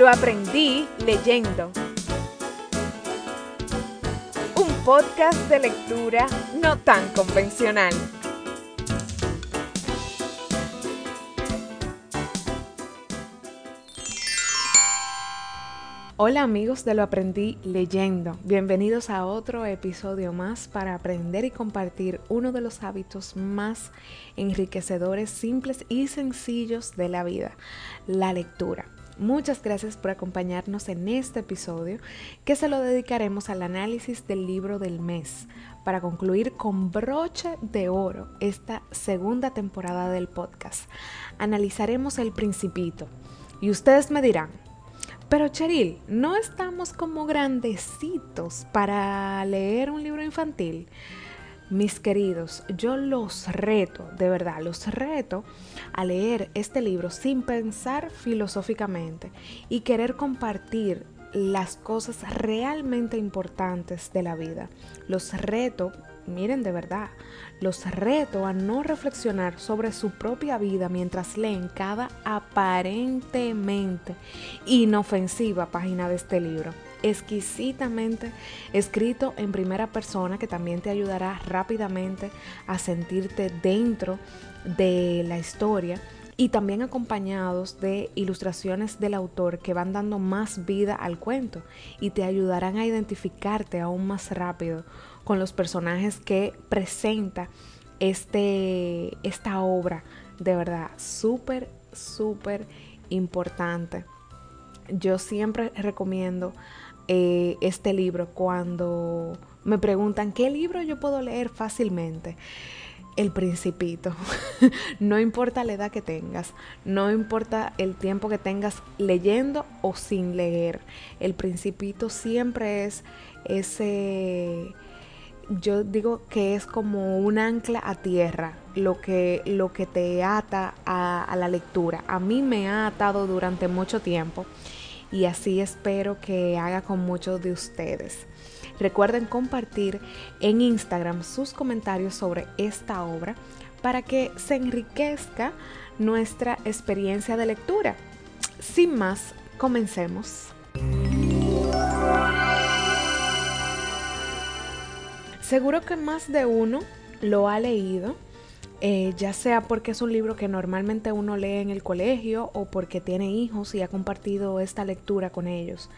Lo aprendí leyendo. Un podcast de lectura no tan convencional. Hola amigos de Lo Aprendí Leyendo, bienvenidos a otro episodio más para aprender y compartir uno de los hábitos más enriquecedores, simples y sencillos de la vida, la lectura. Muchas gracias por acompañarnos en este episodio que se lo dedicaremos al análisis del libro del mes para concluir con broche de oro esta segunda temporada del podcast. Analizaremos el principito y ustedes me dirán, pero Cheryl, ¿no estamos como grandecitos para leer un libro infantil? Mis queridos, yo los reto, de verdad, los reto a leer este libro sin pensar filosóficamente y querer compartir las cosas realmente importantes de la vida. Los reto miren de verdad, los reto a no reflexionar sobre su propia vida mientras leen cada aparentemente inofensiva página de este libro exquisitamente escrito en primera persona que también te ayudará rápidamente a sentirte dentro de la historia y también acompañados de ilustraciones del autor que van dando más vida al cuento y te ayudarán a identificarte aún más rápido con los personajes que presenta este, esta obra. De verdad, súper, súper importante. Yo siempre recomiendo eh, este libro cuando me preguntan qué libro yo puedo leer fácilmente. El principito. no importa la edad que tengas, no importa el tiempo que tengas leyendo o sin leer. El principito siempre es ese yo digo que es como un ancla a tierra lo que, lo que te ata a, a, la lectura. A mí me ha atado durante mucho tiempo y así espero que haga con muchos de ustedes. Recuerden compartir en Instagram sus comentarios sobre esta obra para que se enriquezca nuestra experiencia de lectura. Sin más, comencemos. Seguro que más de uno lo ha leído, eh, ya sea porque es un libro que normalmente uno lee en el colegio o porque tiene hijos y ha compartido esta lectura con ellos.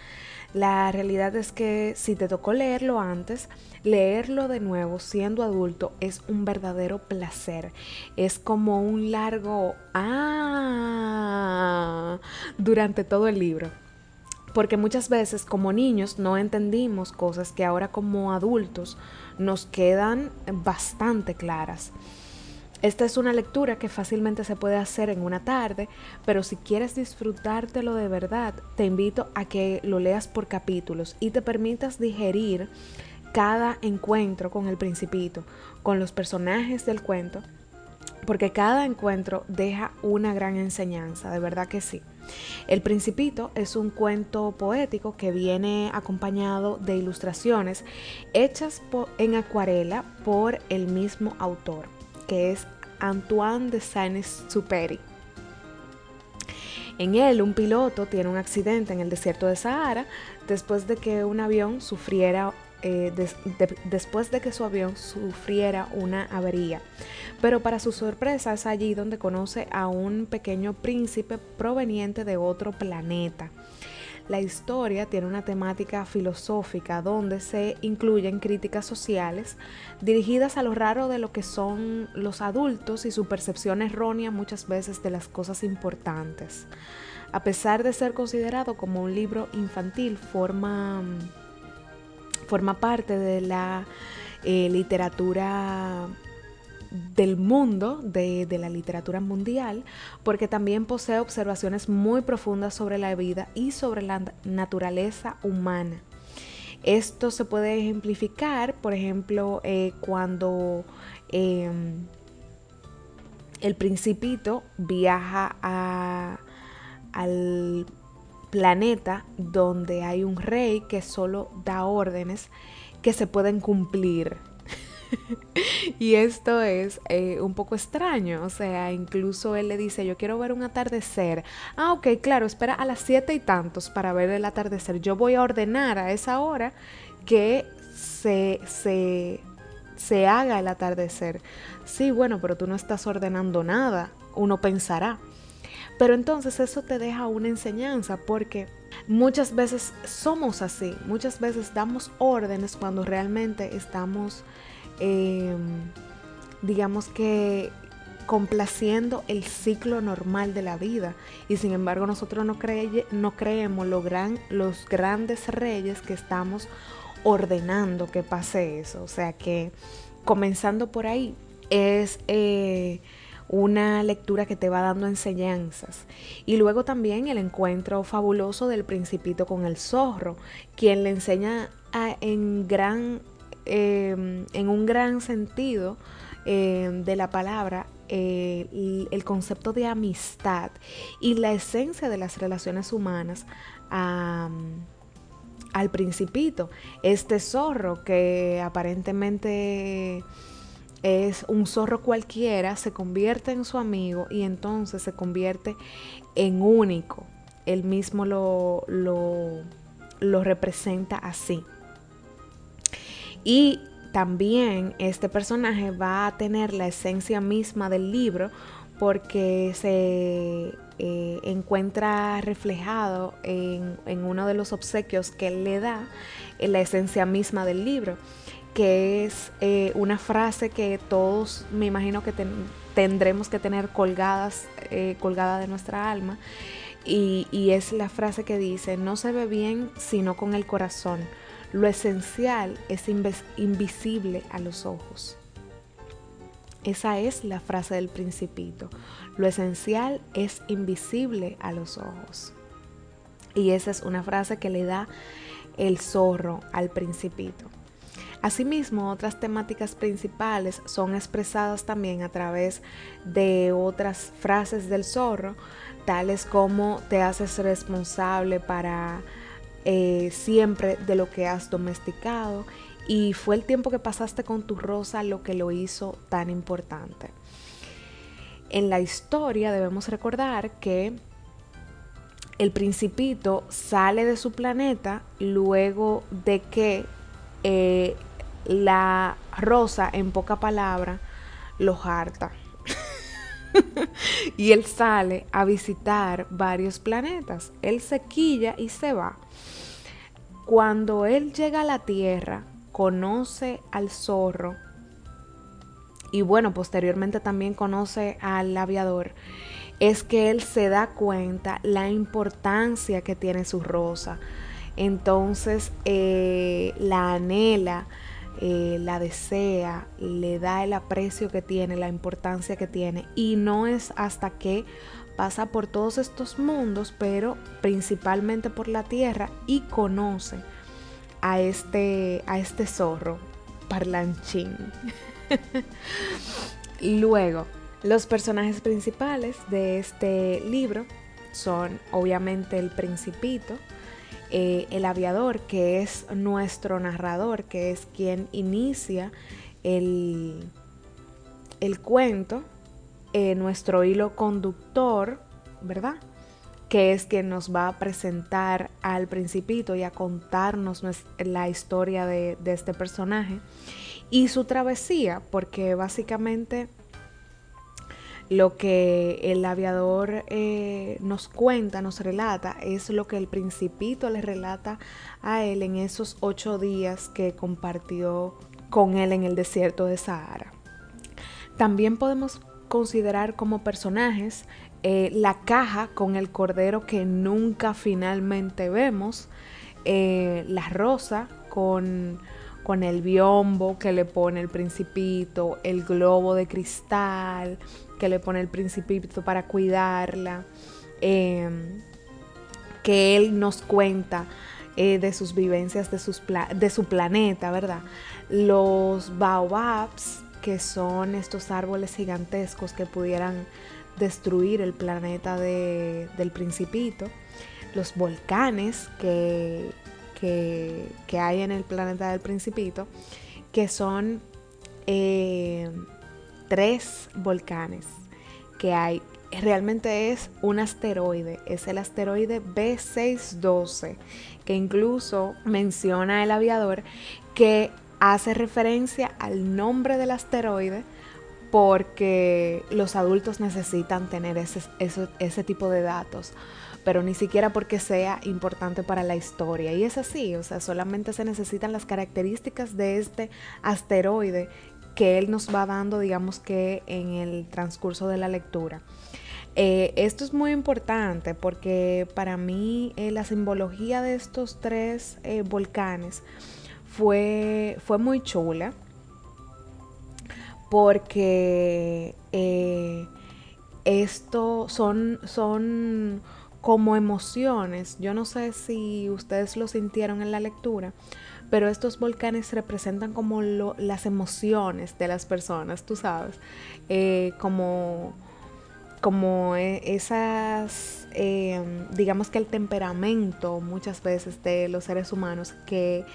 La realidad es que si te tocó leerlo antes, leerlo de nuevo siendo adulto es un verdadero placer. Es como un largo ah durante todo el libro porque muchas veces como niños no entendimos cosas que ahora como adultos nos quedan bastante claras. Esta es una lectura que fácilmente se puede hacer en una tarde, pero si quieres disfrutártelo de verdad, te invito a que lo leas por capítulos y te permitas digerir cada encuentro con el principito, con los personajes del cuento, porque cada encuentro deja una gran enseñanza, de verdad que sí. El Principito es un cuento poético que viene acompañado de ilustraciones hechas en acuarela por el mismo autor, que es Antoine de Saint-Exupéry. En él, un piloto tiene un accidente en el desierto de Sahara después de que un avión sufriera eh, después de que su avión sufriera una avería. Pero para su sorpresa es allí donde conoce a un pequeño príncipe proveniente de otro planeta. La historia tiene una temática filosófica donde se incluyen críticas sociales dirigidas a lo raro de lo que son los adultos y su percepción errónea muchas veces de las cosas importantes. A pesar de ser considerado como un libro infantil, forma forma parte de la eh, literatura del mundo, de, de, la literatura mundial, porque también posee observaciones muy profundas sobre la vida y sobre la naturaleza humana. Esto se puede ejemplificar, por ejemplo, eh, cuando em, el principito viaja a, al planeta donde hay un rey que solo da órdenes que se pueden cumplir. y esto es eh, un poco extraño, o sea, incluso él le dice, yo quiero ver un atardecer. Ah, ok, claro, espera a las siete y tantos para ver el atardecer. Yo voy a ordenar a esa hora que se, se, se haga el atardecer. Sí, bueno, pero tú no estás ordenando nada, uno pensará. Pero entonces eso te deja una enseñanza porque muchas veces somos así, muchas veces damos órdenes cuando realmente estamos, em, digamos que complaciendo el ciclo normal de la vida y sin embargo nosotros no, no creemos lo gran, los grandes reyes que estamos ordenando que pase eso. O sea que comenzando por ahí es eh, una lectura que te va dando enseñanzas. Y luego también el encuentro fabuloso del principito con el zorro, quien le enseña en, gran, em, en un gran sentido em, de la palabra el, el, concepto de amistad y la esencia de las relaciones humanas al principito. Este zorro que aparentemente es un zorro cualquiera, se convierte en su amigo y entonces se convierte en único. Él mismo lo, lo, lo representa así. Y también este personaje va a tener la esencia misma del libro porque se eh, encuentra reflejado en, uno de los obsequios que él le da en la esencia misma del libro, que es eh, una frase que todos me imagino que tendremos que tener colgadas, eh, colgada de nuestra alma, y es la frase que dice, no se ve bien sino con el corazón, lo esencial es invisible a los ojos. Esa es la frase del principito. Lo esencial es invisible a los ojos. Y esa es una frase que le da el zorro al principito. Asimismo, otras temáticas principales son expresadas también a través de otras frases del zorro, tales como te haces responsable para eh, siempre de lo que has domesticado y fue el tiempo que pasaste con tu rosa lo que lo hizo tan importante. En la historia debemos recordar que el principito sale de su planeta luego de que eh, la rosa, en poca palabra, lo harta. y él sale a visitar varios planetas. Él se quilla y se va. Cuando él llega a la Tierra, conoce al zorro y bueno, posteriormente también conoce al aviador, es que él se da cuenta la importancia que tiene su rosa. Entonces eh, la anhela, eh, la desea, le da el aprecio que tiene, la importancia que tiene. Y no es hasta que pasa por todos estos mundos, pero principalmente por la tierra y conoce a este, a este zorro parlanchín. Luego, los personajes principales de este libro son obviamente el principito, eh, el aviador, que es nuestro narrador, que es quien inicia el, el cuento, eh, nuestro hilo conductor, ¿verdad? que es quien nos va a presentar al principito y a contarnos la historia de, este personaje y su travesía, porque básicamente lo que el aviador eh, nos cuenta, nos relata, es lo que el principito le relata a él en esos ocho días que compartió con él en el desierto de Sahara. También podemos considerar como personajes eh, la caja con el cordero que nunca finalmente vemos, eh, la rosa con, con, el biombo que le pone el principito, el globo de cristal que le pone el principito para cuidarla, em, que él nos cuenta eh, de sus vivencias de, sus de su planeta, ¿verdad? Los baobabs, que son estos árboles gigantescos que pudieran destruir el planeta del principito, los volcanes que, que, hay en el planeta del principito, que son eh, tres volcanes que hay. Realmente es un asteroide, es el asteroide B612, que incluso menciona el aviador que hace referencia al nombre del asteroide porque los adultos necesitan tener ese, ese, tipo de datos, pero ni siquiera porque sea importante para la historia. Y es así, o sea, solamente se necesitan las características de este asteroide que él nos va dando, digamos que en el transcurso de la lectura. Eh, esto es muy importante porque para mí eh, la simbología de estos tres eh, volcanes fue, fue muy chula porque esto son, son como emociones. Yo no sé si ustedes lo sintieron en la lectura, pero estos volcanes representan como las emociones de las personas, tú sabes, eh, como, como e, esas, em, digamos que el temperamento muchas veces de los seres humanos que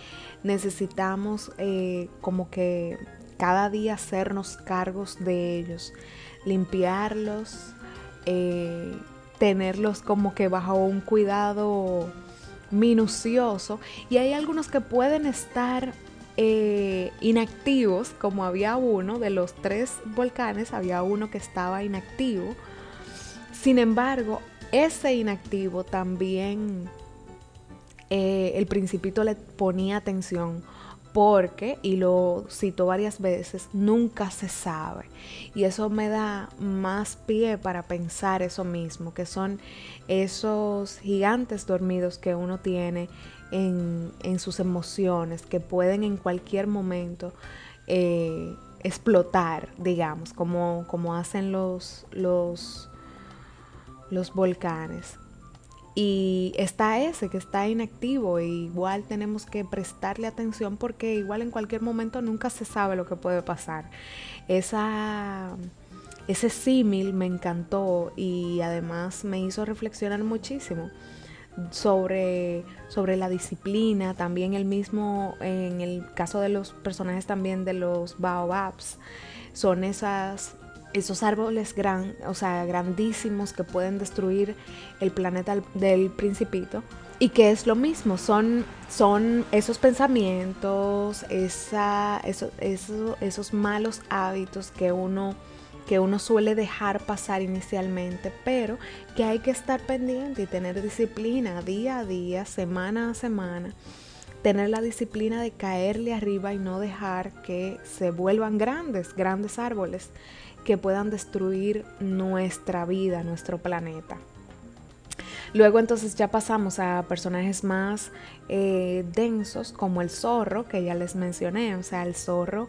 necesitamos eh, como que cada día hacernos cargos de ellos, limpiarlos, eh, tenerlos como que bajo un cuidado minucioso y hay algunos que pueden estar eh, inactivos, como había uno de los tres volcanes, había uno que estaba inactivo. Sin embargo, ese inactivo también eh, el principito le ponía atención porque, y lo cito varias veces, nunca se sabe. Y eso me da más pie para pensar eso mismo, que son esos gigantes dormidos que uno tiene en, sus emociones, que pueden en cualquier momento eh, explotar, digamos, como, como hacen los, los, los volcanes. Y está ese que está inactivo, e igual tenemos que prestarle atención porque igual en cualquier momento nunca se sabe lo que puede pasar. Esa, ese símil me encantó y además me hizo reflexionar muchísimo sobre, sobre la disciplina, también el mismo, en el caso de los personajes también de los baobabs, son esas esos árboles gran, o sea, grandísimos que pueden destruir el planeta del principito. Y que es lo mismo, son, son esos pensamientos, esa, esos malos hábitos que uno, que uno suele dejar pasar inicialmente, pero que hay que estar pendiente y tener disciplina día a día, semana a semana tener la disciplina de caerle arriba y no dejar que se vuelvan grandes, grandes árboles que puedan destruir nuestra vida, nuestro planeta. Luego entonces ya pasamos a personajes más eh, densos como el zorro, que ya les mencioné. O sea, el zorro,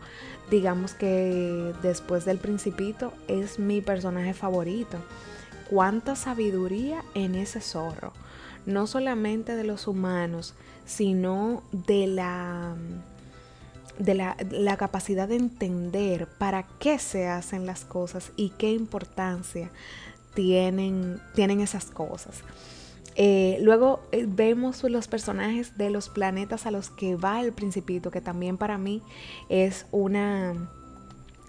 digamos que después del principito, es mi personaje favorito. Cuánta sabiduría en ese zorro. No solamente de los humanos, sino de la de la, capacidad de entender para qué se hacen las cosas y qué importancia tienen, tienen esas cosas. Eh, luego eh, vemos los personajes de los planetas a los que va el principito, que también para mí es una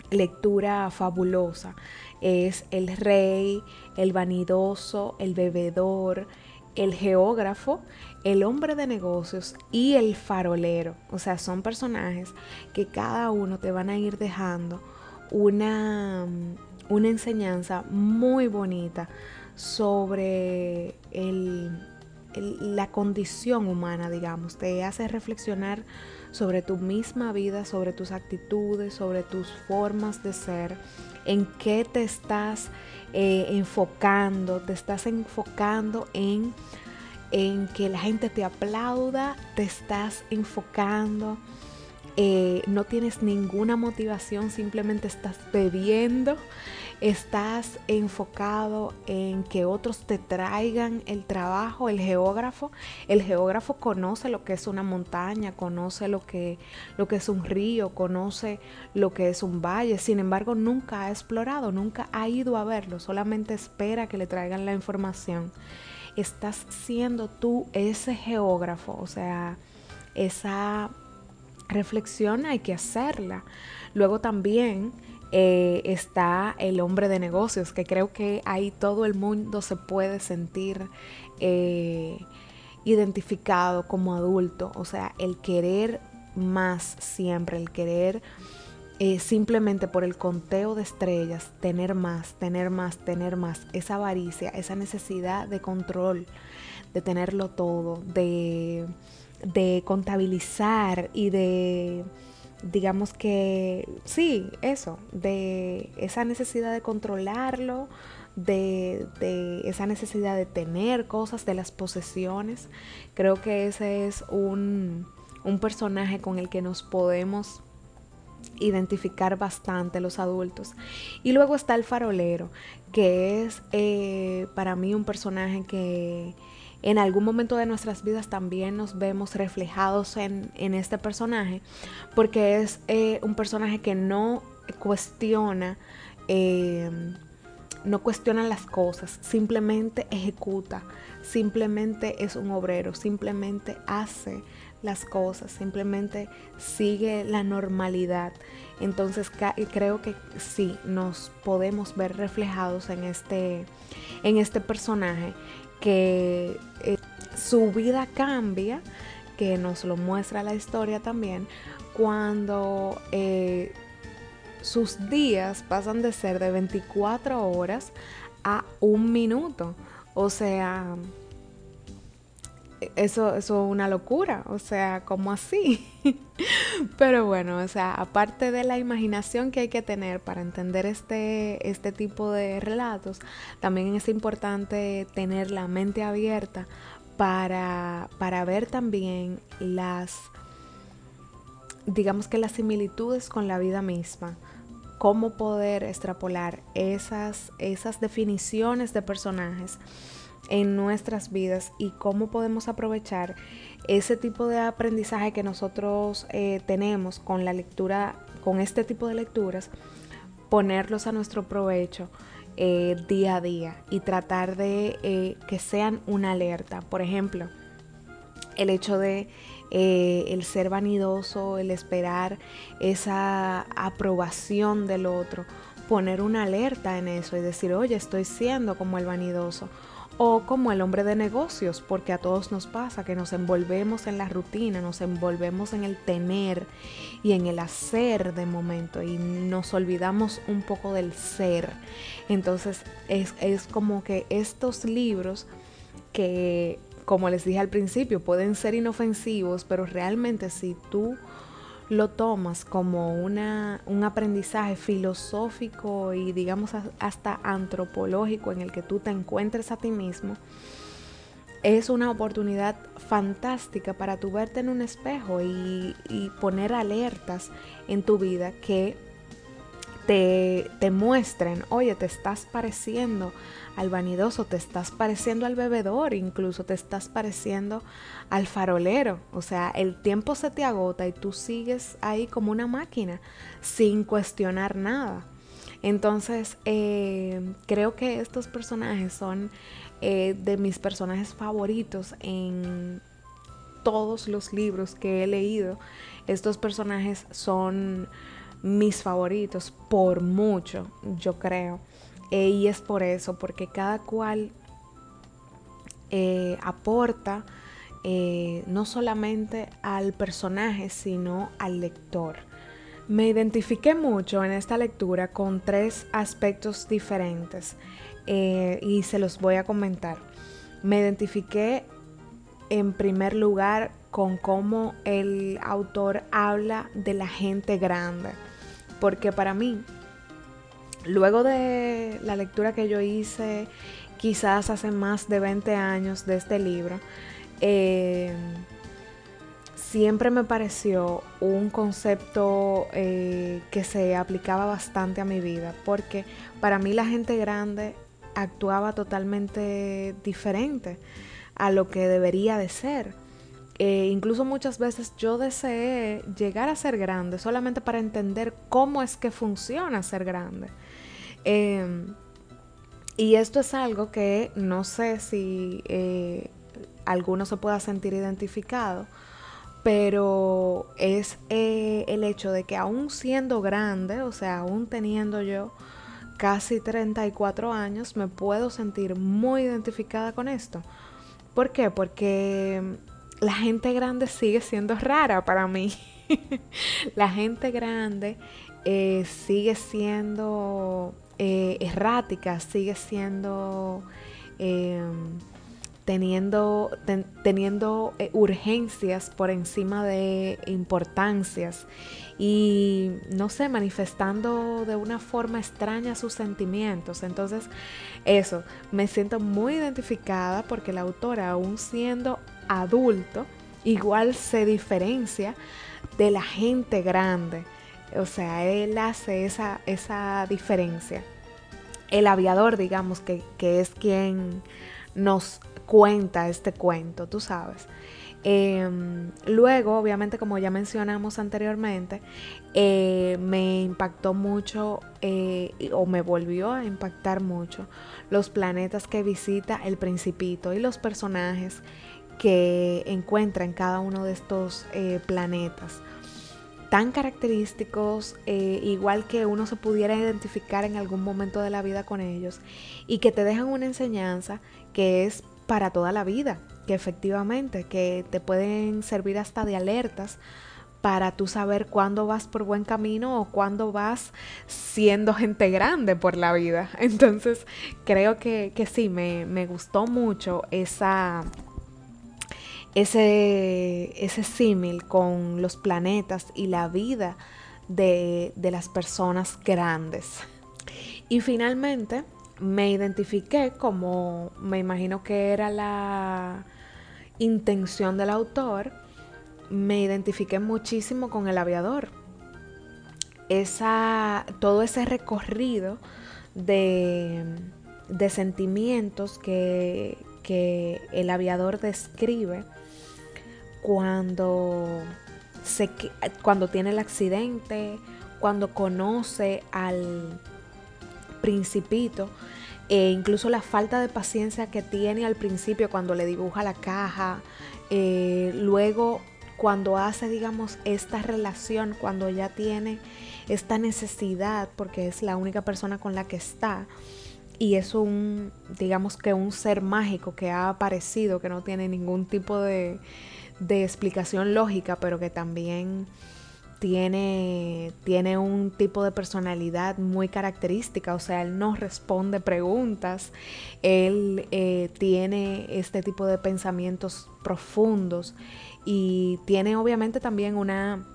lectura fabulosa. Es el rey, el vanidoso, el bebedor, el geógrafo, el hombre de negocios y el farolero. O sea, son personajes que cada uno te van a ir dejando una, una enseñanza muy bonita sobre la condición humana, digamos. Te hace reflexionar sobre tu misma vida, sobre tus actitudes, sobre tus formas de ser, en qué te estás eh, enfocando, te estás enfocando en, en que la gente te aplauda, te estás enfocando, eh, no tienes ninguna motivación, simplemente estás bebiendo estás enfocado en que otros te traigan el trabajo, el geógrafo, el geógrafo conoce lo que es una montaña, conoce lo que, lo que es un río, conoce lo que es un valle, sin embargo nunca ha explorado, nunca ha ido a verlo, solamente espera que le traigan la información. Estás siendo tú ese geógrafo, o sea, esa reflexiona, hay que hacerla. Luego también eh, está el hombre de negocios, que creo que ahí todo el mundo se puede sentir eh, identificado como adulto, o sea, el querer más siempre, el querer eh, simplemente por el conteo de estrellas, tener más, tener más, tener más, esa avaricia, esa necesidad de control, de tenerlo todo, de, de contabilizar y de, digamos que, sí, eso, de esa necesidad de controlarlo, de, de, esa necesidad de tener cosas, de las posesiones. Creo que ese es un, un personaje con el que nos podemos identificar bastante los adultos. Y luego está el farolero, que es eh, para mí un personaje que en algún momento de nuestras vidas también nos vemos reflejados en, este personaje, porque es eh, un personaje que no cuestiona, eh, no cuestiona las cosas, simplemente ejecuta, simplemente es un obrero, simplemente hace las cosas, simplemente sigue la normalidad. Entonces creo que sí, nos podemos ver reflejados en este, en este personaje que eh, su vida cambia, que nos lo muestra la historia también, cuando eh, sus días pasan de ser de 24 horas a un minuto. O sea, eso, es una locura, o sea, como así? Pero bueno, o sea, aparte de la imaginación que hay que tener para entender este, este tipo de relatos, también es importante tener la mente abierta para, para ver también las, digamos que las similitudes con la vida misma cómo poder extrapolar esas, esas definiciones de personajes en nuestras vidas y cómo podemos aprovechar ese tipo de aprendizaje que nosotros eh, tenemos con la lectura, con este tipo de lecturas, ponerlos a nuestro provecho eh, día a día y tratar de eh, que sean una alerta. Por ejemplo, el hecho de el ser vanidoso, el esperar esa aprobación del otro, poner una alerta en eso y decir, oye, estoy siendo como el vanidoso o como el hombre de negocios, porque a todos nos pasa que nos envolvemos en la rutina, nos envolvemos en el tener y en el hacer de momento y nos olvidamos un poco del ser. Entonces es, es como que estos libros que, como les dije al principio, pueden ser inofensivos, pero realmente si tú lo tomas como una, un aprendizaje filosófico y digamos hasta antropológico en el que tú te encuentres a ti mismo, es una oportunidad fantástica para tu verte en un espejo y, y poner alertas en tu vida que te, muestren, oye, te estás pareciendo al vanidoso, te estás pareciendo al bebedor, incluso te estás pareciendo al farolero. O sea, el tiempo se te agota y tú sigues ahí como una máquina sin cuestionar nada. Entonces, eh, creo que estos personajes son eh, de mis personajes favoritos en todos los libros que he leído. Estos personajes son mis favoritos por mucho, yo creo. Eh, y es por eso, porque cada cual eh, aporta eh, no solamente al personaje, sino al lector. Me identifiqué mucho en esta lectura con tres aspectos diferentes y se los voy a comentar. Me identifiqué en primer lugar con cómo el autor habla de la gente grande, porque para mí Luego de la lectura que yo hice, quizás hace más de 20 años de este libro, eh, siempre me pareció un concepto eh, que se aplicaba bastante a mi vida, porque para mí la gente grande actuaba totalmente diferente a lo que debería de ser. Eh, incluso muchas veces yo deseé llegar a ser grande solamente para entender cómo es que funciona ser grande. Em, y esto es algo que no sé si eh, alguno se pueda sentir identificado, pero es eh, el hecho de que aún siendo grande, o sea, aún teniendo yo casi 34 años, me puedo sentir muy identificada con esto. ¿Por qué? Porque la gente grande sigue siendo rara para mí. la gente grande eh, sigue siendo eh, errática, sigue siendo em, teniendo, teniendo eh, urgencias por encima de importancias y, no sé, manifestando de una forma extraña sus sentimientos. Entonces, eso, me siento muy identificada porque la autora, aún siendo adulto, igual se diferencia de la gente grande. O sea, él hace esa, esa diferencia. El aviador, digamos, que, que es quien nos cuenta este cuento, tú sabes. Em, luego, obviamente, como ya mencionamos anteriormente, eh, me impactó mucho eh, o me volvió a impactar mucho los planetas que visita el principito y los personajes que encuentra en cada uno de estos eh, planetas tan característicos, igual que uno se pudiera identificar en algún momento de la vida con ellos, y que te dejan una enseñanza que es para toda la vida, que efectivamente, que te pueden servir hasta de alertas para tú saber cuándo vas por buen camino o cuándo vas siendo gente grande por la vida. Entonces, creo que, sí, me, gustó mucho esa, ese, ese símil con los planetas y la vida de, de las personas grandes. Y finalmente, me identifiqué como me imagino que era la intención del autor, me identifiqué muchísimo con el aviador. Esa, todo ese recorrido de, de sentimientos que, que, el aviador describe cuando, se, cuando tiene el accidente, cuando conoce al principito, e incluso la falta de paciencia que tiene al principio cuando le dibuja la caja, eh, luego cuando hace, digamos, esta relación, cuando ya tiene esta necesidad, porque es la única persona con la que está, y es un, digamos que un ser mágico que ha aparecido, que no tiene ningún tipo de, de explicación lógica, pero que también tiene, tiene un tipo de personalidad muy característica, o sea, él no responde preguntas, él eh, tiene este tipo de pensamientos profundos y tiene obviamente también una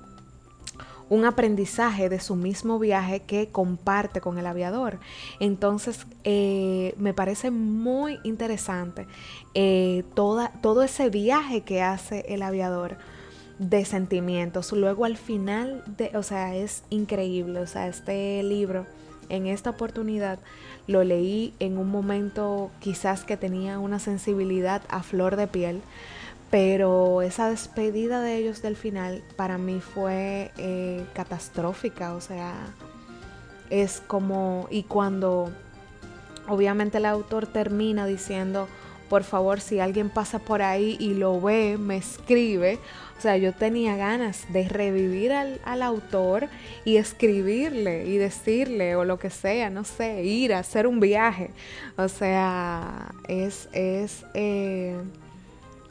un aprendizaje de su mismo viaje que comparte con el aviador. Entonces, eh, me parece muy interesante eh, toda, todo ese viaje que hace el aviador de sentimientos. Luego al final, de, o sea, es increíble. O sea, este libro, en esta oportunidad, lo leí en un momento quizás que tenía una sensibilidad a flor de piel. Pero esa despedida de ellos del final para mí fue eh, catastrófica. O sea, es como... Y cuando obviamente el autor termina diciendo, por favor, si alguien pasa por ahí y lo ve, me escribe. O sea, yo tenía ganas de revivir al, autor y escribirle y decirle o lo que sea, no sé, ir a hacer un viaje. O sea, es, es eh,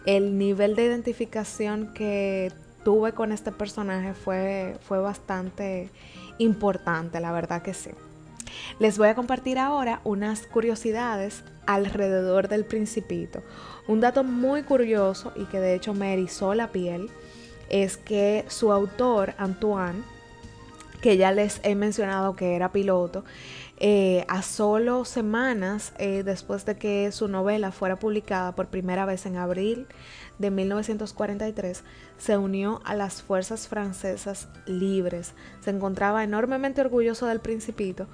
el nivel de identificación que tuve con este personaje fue, fue bastante importante, la verdad que sí. Les voy a compartir ahora unas curiosidades alrededor del principito. Un dato muy curioso y que de hecho me erizó la piel es que su autor, Antoine, que ya les he mencionado que era piloto, eh, a solo semanas eh, después de que su novela fuera publicada por primera vez en abril de 1943, se unió a las fuerzas francesas libres. Se encontraba enormemente orgulloso del principito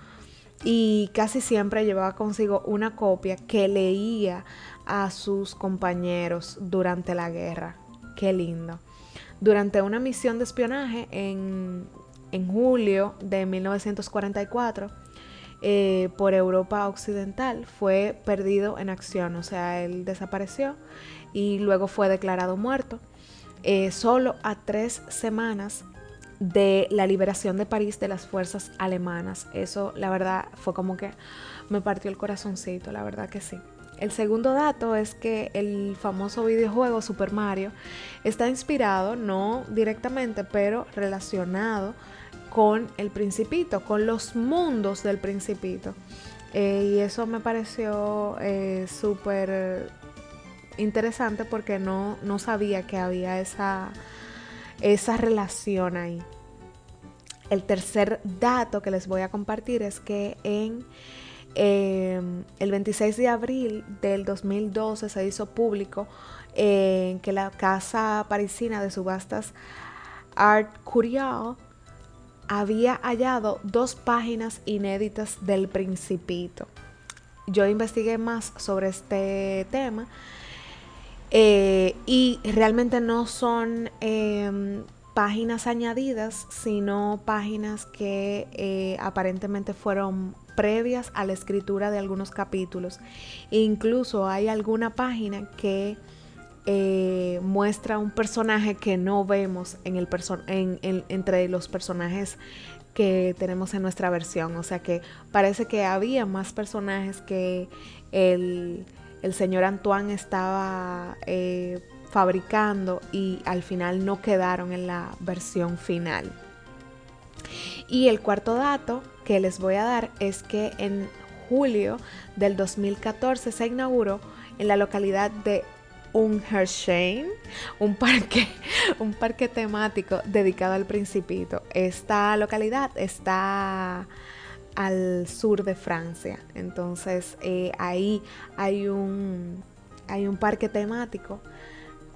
y casi siempre llevaba consigo una copia que leía a sus compañeros durante la guerra. Qué lindo. Durante una misión de espionaje en, julio de 1944 eh, por Europa Occidental fue perdido en acción, o sea, él desapareció y luego fue declarado muerto. eh, solo a tres semanas de la liberación de París de las fuerzas alemanas. Eso, la verdad, fue como que me partió el corazoncito, la verdad que sí. El segundo dato es que el famoso videojuego Super Mario está inspirado, no directamente, pero relacionado con el principito, con los mundos del principito. Eh, y eso me pareció eh, súper interesante porque no, no sabía que había esa, esa relación ahí. El tercer dato que les voy a compartir es que en em, el 26 de abril del 2012 se hizo público eh, que la casa parisina de subastas Art Curial había hallado dos páginas inéditas del Principito. Yo investigué más sobre este tema eh, y realmente no son em, páginas añadidas, sino páginas que eh, aparentemente fueron previas a la escritura de algunos capítulos. Incluso hay alguna página que eh, muestra un personaje que no vemos en el entre los personajes que tenemos en nuestra versión. O sea que parece que había más personajes que el, señor Antoine estaba eh, fabricando y al final no quedaron en la versión final. Y el cuarto dato que les voy a dar es que en julio del 2014 se inauguró en la localidad de Unhersheim, un parque, un parque temático dedicado al Principito. Esta localidad está al sur de Francia, entonces eh, ahí hay un, hay un parque temático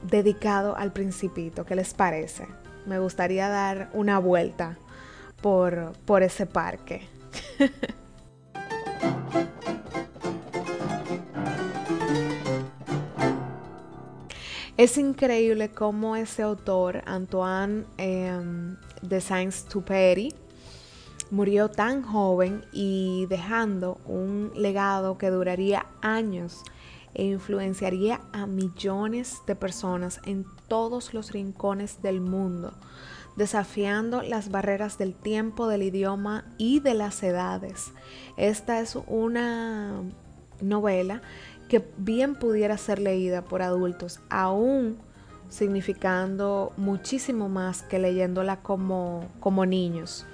dedicado al Principito. ¿Qué les parece? Me gustaría dar una vuelta por, por ese parque. Es increíble cómo ese autor, Antoine em, de Saint-Exupéry, murió tan joven y dejando un legado que duraría años e influenciaría a millones de personas en todos los rincones del mundo, desafiando las barreras del tiempo, del idioma y de las edades. Esta es una novela que bien pudiera ser leída por adultos, aún significando muchísimo más que leyéndola como, como niños.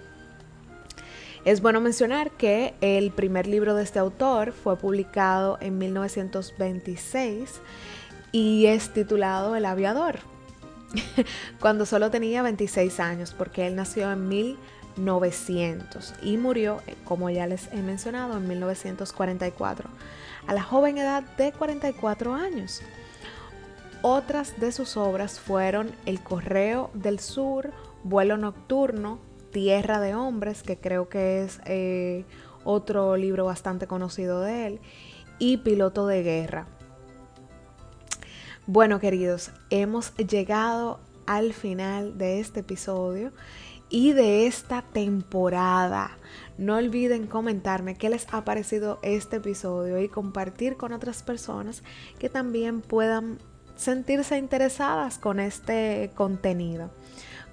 Es bueno mencionar que el primer libro de este autor fue publicado en 1926 y es titulado El aviador, cuando solo tenía 26 años, porque él nació en 1900 y murió, como ya les he mencionado, en 1944 a la joven edad de 44 años. Otras de sus obras fueron El Correo del Sur, Vuelo Nocturno, Tierra de Hombres, que creo que es eh, otro libro bastante conocido de él, y Piloto de Guerra. Bueno, queridos, hemos llegado al final de este episodio y de esta temporada. No olviden comentarme qué les ha parecido este episodio y compartir con otras personas que también puedan sentirse interesadas con este contenido.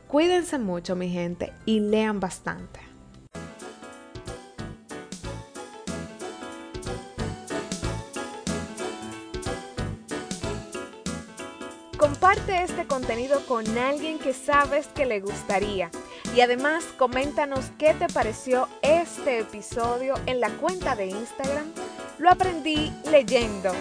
Cuídense mucho mi gente y lean bastante. Comparte este contenido con alguien que sabes que le gustaría. Y además coméntanos qué te pareció este episodio en la cuenta de Instagram. Lo aprendí leyendo